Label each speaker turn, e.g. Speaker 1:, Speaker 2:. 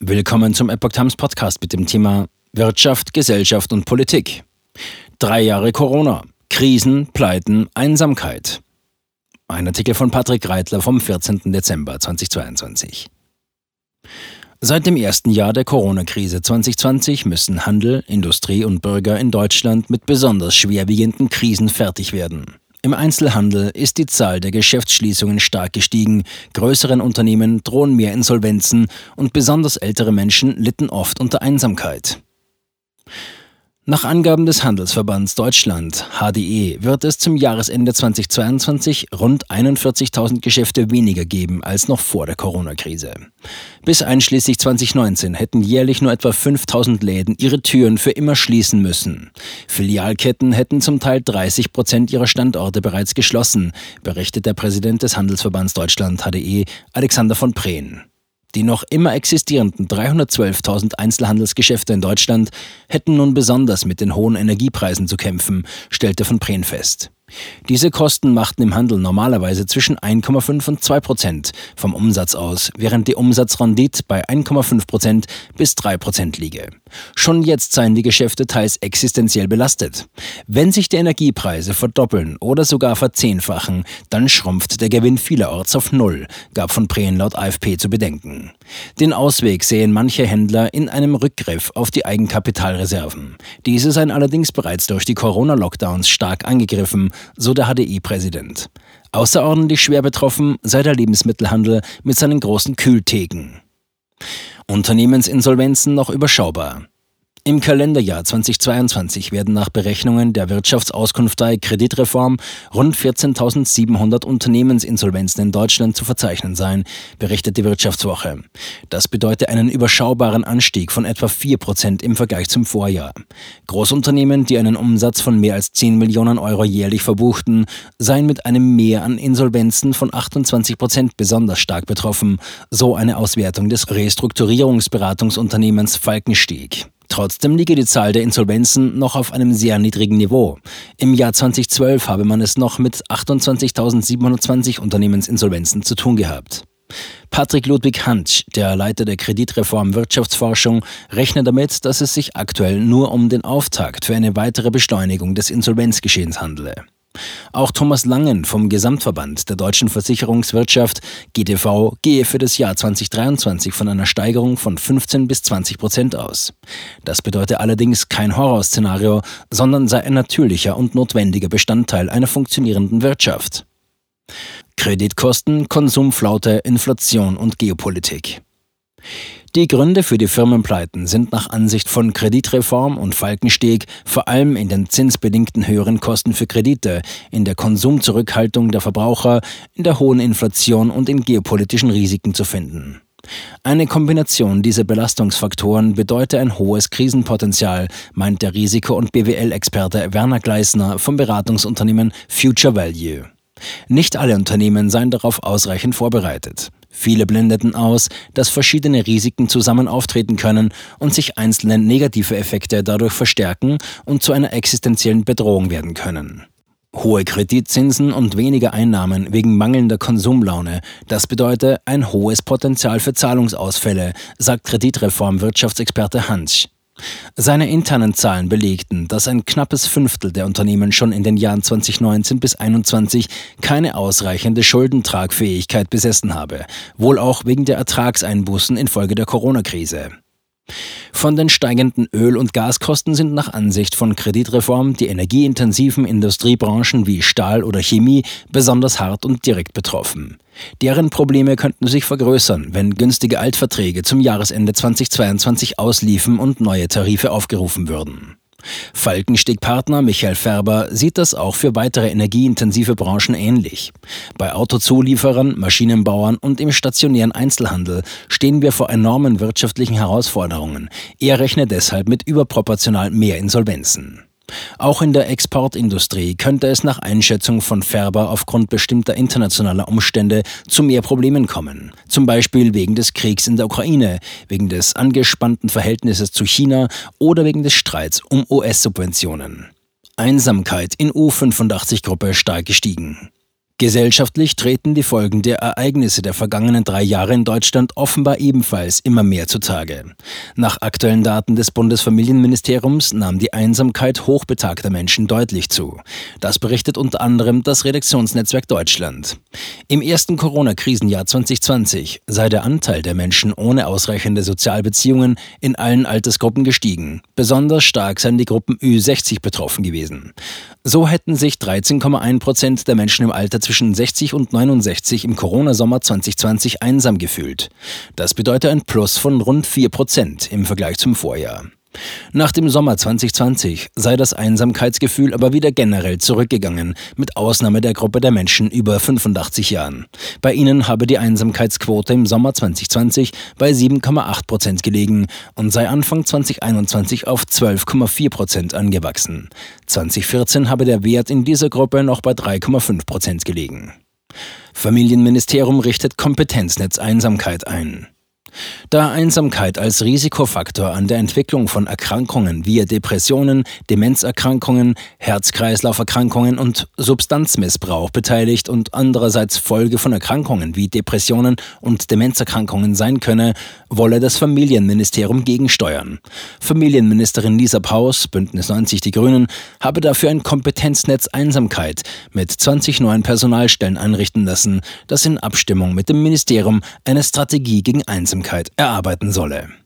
Speaker 1: Willkommen zum Epoch Times Podcast mit dem Thema Wirtschaft, Gesellschaft und Politik. Drei Jahre Corona, Krisen, Pleiten, Einsamkeit. Ein Artikel von Patrick Reitler vom 14. Dezember 2022. Seit dem ersten Jahr der Corona-Krise 2020 müssen Handel, Industrie und Bürger in Deutschland mit besonders schwerwiegenden Krisen fertig werden. Im Einzelhandel ist die Zahl der Geschäftsschließungen stark gestiegen, größeren Unternehmen drohen mehr Insolvenzen und besonders ältere Menschen litten oft unter Einsamkeit. Nach Angaben des Handelsverbands Deutschland HDE wird es zum Jahresende 2022 rund 41.000 Geschäfte weniger geben als noch vor der Corona-Krise. Bis einschließlich 2019 hätten jährlich nur etwa 5.000 Läden ihre Türen für immer schließen müssen. Filialketten hätten zum Teil 30 Prozent ihrer Standorte bereits geschlossen, berichtet der Präsident des Handelsverbands Deutschland HDE Alexander von Prehn. Die noch immer existierenden 312.000 Einzelhandelsgeschäfte in Deutschland hätten nun besonders mit den hohen Energiepreisen zu kämpfen, stellte von Prehn fest. Diese Kosten machten im Handel normalerweise zwischen 1,5 und 2 Prozent vom Umsatz aus, während die Umsatzrendite bei 1,5 Prozent bis 3 Prozent liege. Schon jetzt seien die Geschäfte teils existenziell belastet. Wenn sich die Energiepreise verdoppeln oder sogar verzehnfachen, dann schrumpft der Gewinn vielerorts auf Null, gab von Prehn laut AFP zu bedenken. Den Ausweg sehen manche Händler in einem Rückgriff auf die Eigenkapitalreserven. Diese seien allerdings bereits durch die Corona-Lockdowns stark angegriffen so der HDI-Präsident. Außerordentlich schwer betroffen sei der Lebensmittelhandel mit seinen großen Kühltheken. Unternehmensinsolvenzen noch überschaubar. Im Kalenderjahr 2022 werden nach Berechnungen der Wirtschaftsauskunftei Kreditreform rund 14.700 Unternehmensinsolvenzen in Deutschland zu verzeichnen sein, berichtet die Wirtschaftswoche. Das bedeutet einen überschaubaren Anstieg von etwa 4 Prozent im Vergleich zum Vorjahr. Großunternehmen, die einen Umsatz von mehr als 10 Millionen Euro jährlich verbuchten, seien mit einem Mehr an Insolvenzen von 28 Prozent besonders stark betroffen, so eine Auswertung des Restrukturierungsberatungsunternehmens Falkenstieg. Trotzdem liege die Zahl der Insolvenzen noch auf einem sehr niedrigen Niveau. Im Jahr 2012 habe man es noch mit 28.720 Unternehmensinsolvenzen zu tun gehabt. Patrick Ludwig Hantsch, der Leiter der Kreditreform Wirtschaftsforschung, rechnet damit, dass es sich aktuell nur um den Auftakt für eine weitere Beschleunigung des Insolvenzgeschehens handele. Auch Thomas Langen vom Gesamtverband der deutschen Versicherungswirtschaft GDV gehe für das Jahr 2023 von einer Steigerung von 15 bis 20 Prozent aus. Das bedeutet allerdings kein Horrorszenario, sondern sei ein natürlicher und notwendiger Bestandteil einer funktionierenden Wirtschaft. Kreditkosten, Konsumflaute, Inflation und Geopolitik. Die Gründe für die Firmenpleiten sind nach Ansicht von Kreditreform und Falkensteg vor allem in den zinsbedingten höheren Kosten für Kredite, in der Konsumzurückhaltung der Verbraucher, in der hohen Inflation und in geopolitischen Risiken zu finden. Eine Kombination dieser Belastungsfaktoren bedeutet ein hohes Krisenpotenzial, meint der Risiko- und BWL-Experte Werner Gleisner vom Beratungsunternehmen Future Value. Nicht alle Unternehmen seien darauf ausreichend vorbereitet. Viele blendeten aus, dass verschiedene Risiken zusammen auftreten können und sich einzelne negative Effekte dadurch verstärken und zu einer existenziellen Bedrohung werden können. Hohe Kreditzinsen und weniger Einnahmen wegen mangelnder Konsumlaune, das bedeutet ein hohes Potenzial für Zahlungsausfälle, sagt Kreditreform-Wirtschaftsexperte Hans. Seine internen Zahlen belegten, dass ein knappes Fünftel der Unternehmen schon in den Jahren 2019 bis 2021 keine ausreichende Schuldentragfähigkeit besessen habe, wohl auch wegen der Ertragseinbußen infolge der Corona-Krise. Von den steigenden Öl- und Gaskosten sind nach Ansicht von Kreditreform die energieintensiven Industriebranchen wie Stahl oder Chemie besonders hart und direkt betroffen. Deren Probleme könnten sich vergrößern, wenn günstige Altverträge zum Jahresende 2022 ausliefen und neue Tarife aufgerufen würden. Falkensteg-Partner Michael Färber sieht das auch für weitere energieintensive Branchen ähnlich. Bei Autozulieferern, Maschinenbauern und im stationären Einzelhandel stehen wir vor enormen wirtschaftlichen Herausforderungen. Er rechnet deshalb mit überproportional mehr Insolvenzen. Auch in der Exportindustrie könnte es nach Einschätzung von Färber aufgrund bestimmter internationaler Umstände zu mehr Problemen kommen. Zum Beispiel wegen des Kriegs in der Ukraine, wegen des angespannten Verhältnisses zu China oder wegen des Streits um US-Subventionen. Einsamkeit in U85-Gruppe stark gestiegen. Gesellschaftlich treten die Folgen der Ereignisse der vergangenen drei Jahre in Deutschland offenbar ebenfalls immer mehr zutage. Nach aktuellen Daten des Bundesfamilienministeriums nahm die Einsamkeit hochbetagter Menschen deutlich zu. Das berichtet unter anderem das Redaktionsnetzwerk Deutschland. Im ersten Corona-Krisenjahr 2020 sei der Anteil der Menschen ohne ausreichende Sozialbeziehungen in allen Altersgruppen gestiegen. Besonders stark seien die Gruppen Ü60 betroffen gewesen. So hätten sich 13,1 Prozent der Menschen im Alter zwischen 60 und 69 im Corona-Sommer 2020 einsam gefühlt. Das bedeutet ein Plus von rund 4 Prozent im Vergleich zum Vorjahr. Nach dem Sommer 2020 sei das Einsamkeitsgefühl aber wieder generell zurückgegangen, mit Ausnahme der Gruppe der Menschen über 85 Jahren. Bei ihnen habe die Einsamkeitsquote im Sommer 2020 bei 7,8 Prozent gelegen und sei Anfang 2021 auf 12,4 Prozent angewachsen. 2014 habe der Wert in dieser Gruppe noch bei 3,5 Prozent gelegen. Familienministerium richtet Kompetenznetz Einsamkeit ein. Da Einsamkeit als Risikofaktor an der Entwicklung von Erkrankungen wie Depressionen, Demenzerkrankungen, Herz-Kreislauf-Erkrankungen und Substanzmissbrauch beteiligt und andererseits Folge von Erkrankungen wie Depressionen und Demenzerkrankungen sein könne, wolle das Familienministerium gegensteuern. Familienministerin Lisa Paus, Bündnis 90 Die Grünen, habe dafür ein Kompetenznetz Einsamkeit mit 20 neuen Personalstellen einrichten lassen, das in Abstimmung mit dem Ministerium eine Strategie gegen Einsamkeit erarbeiten solle.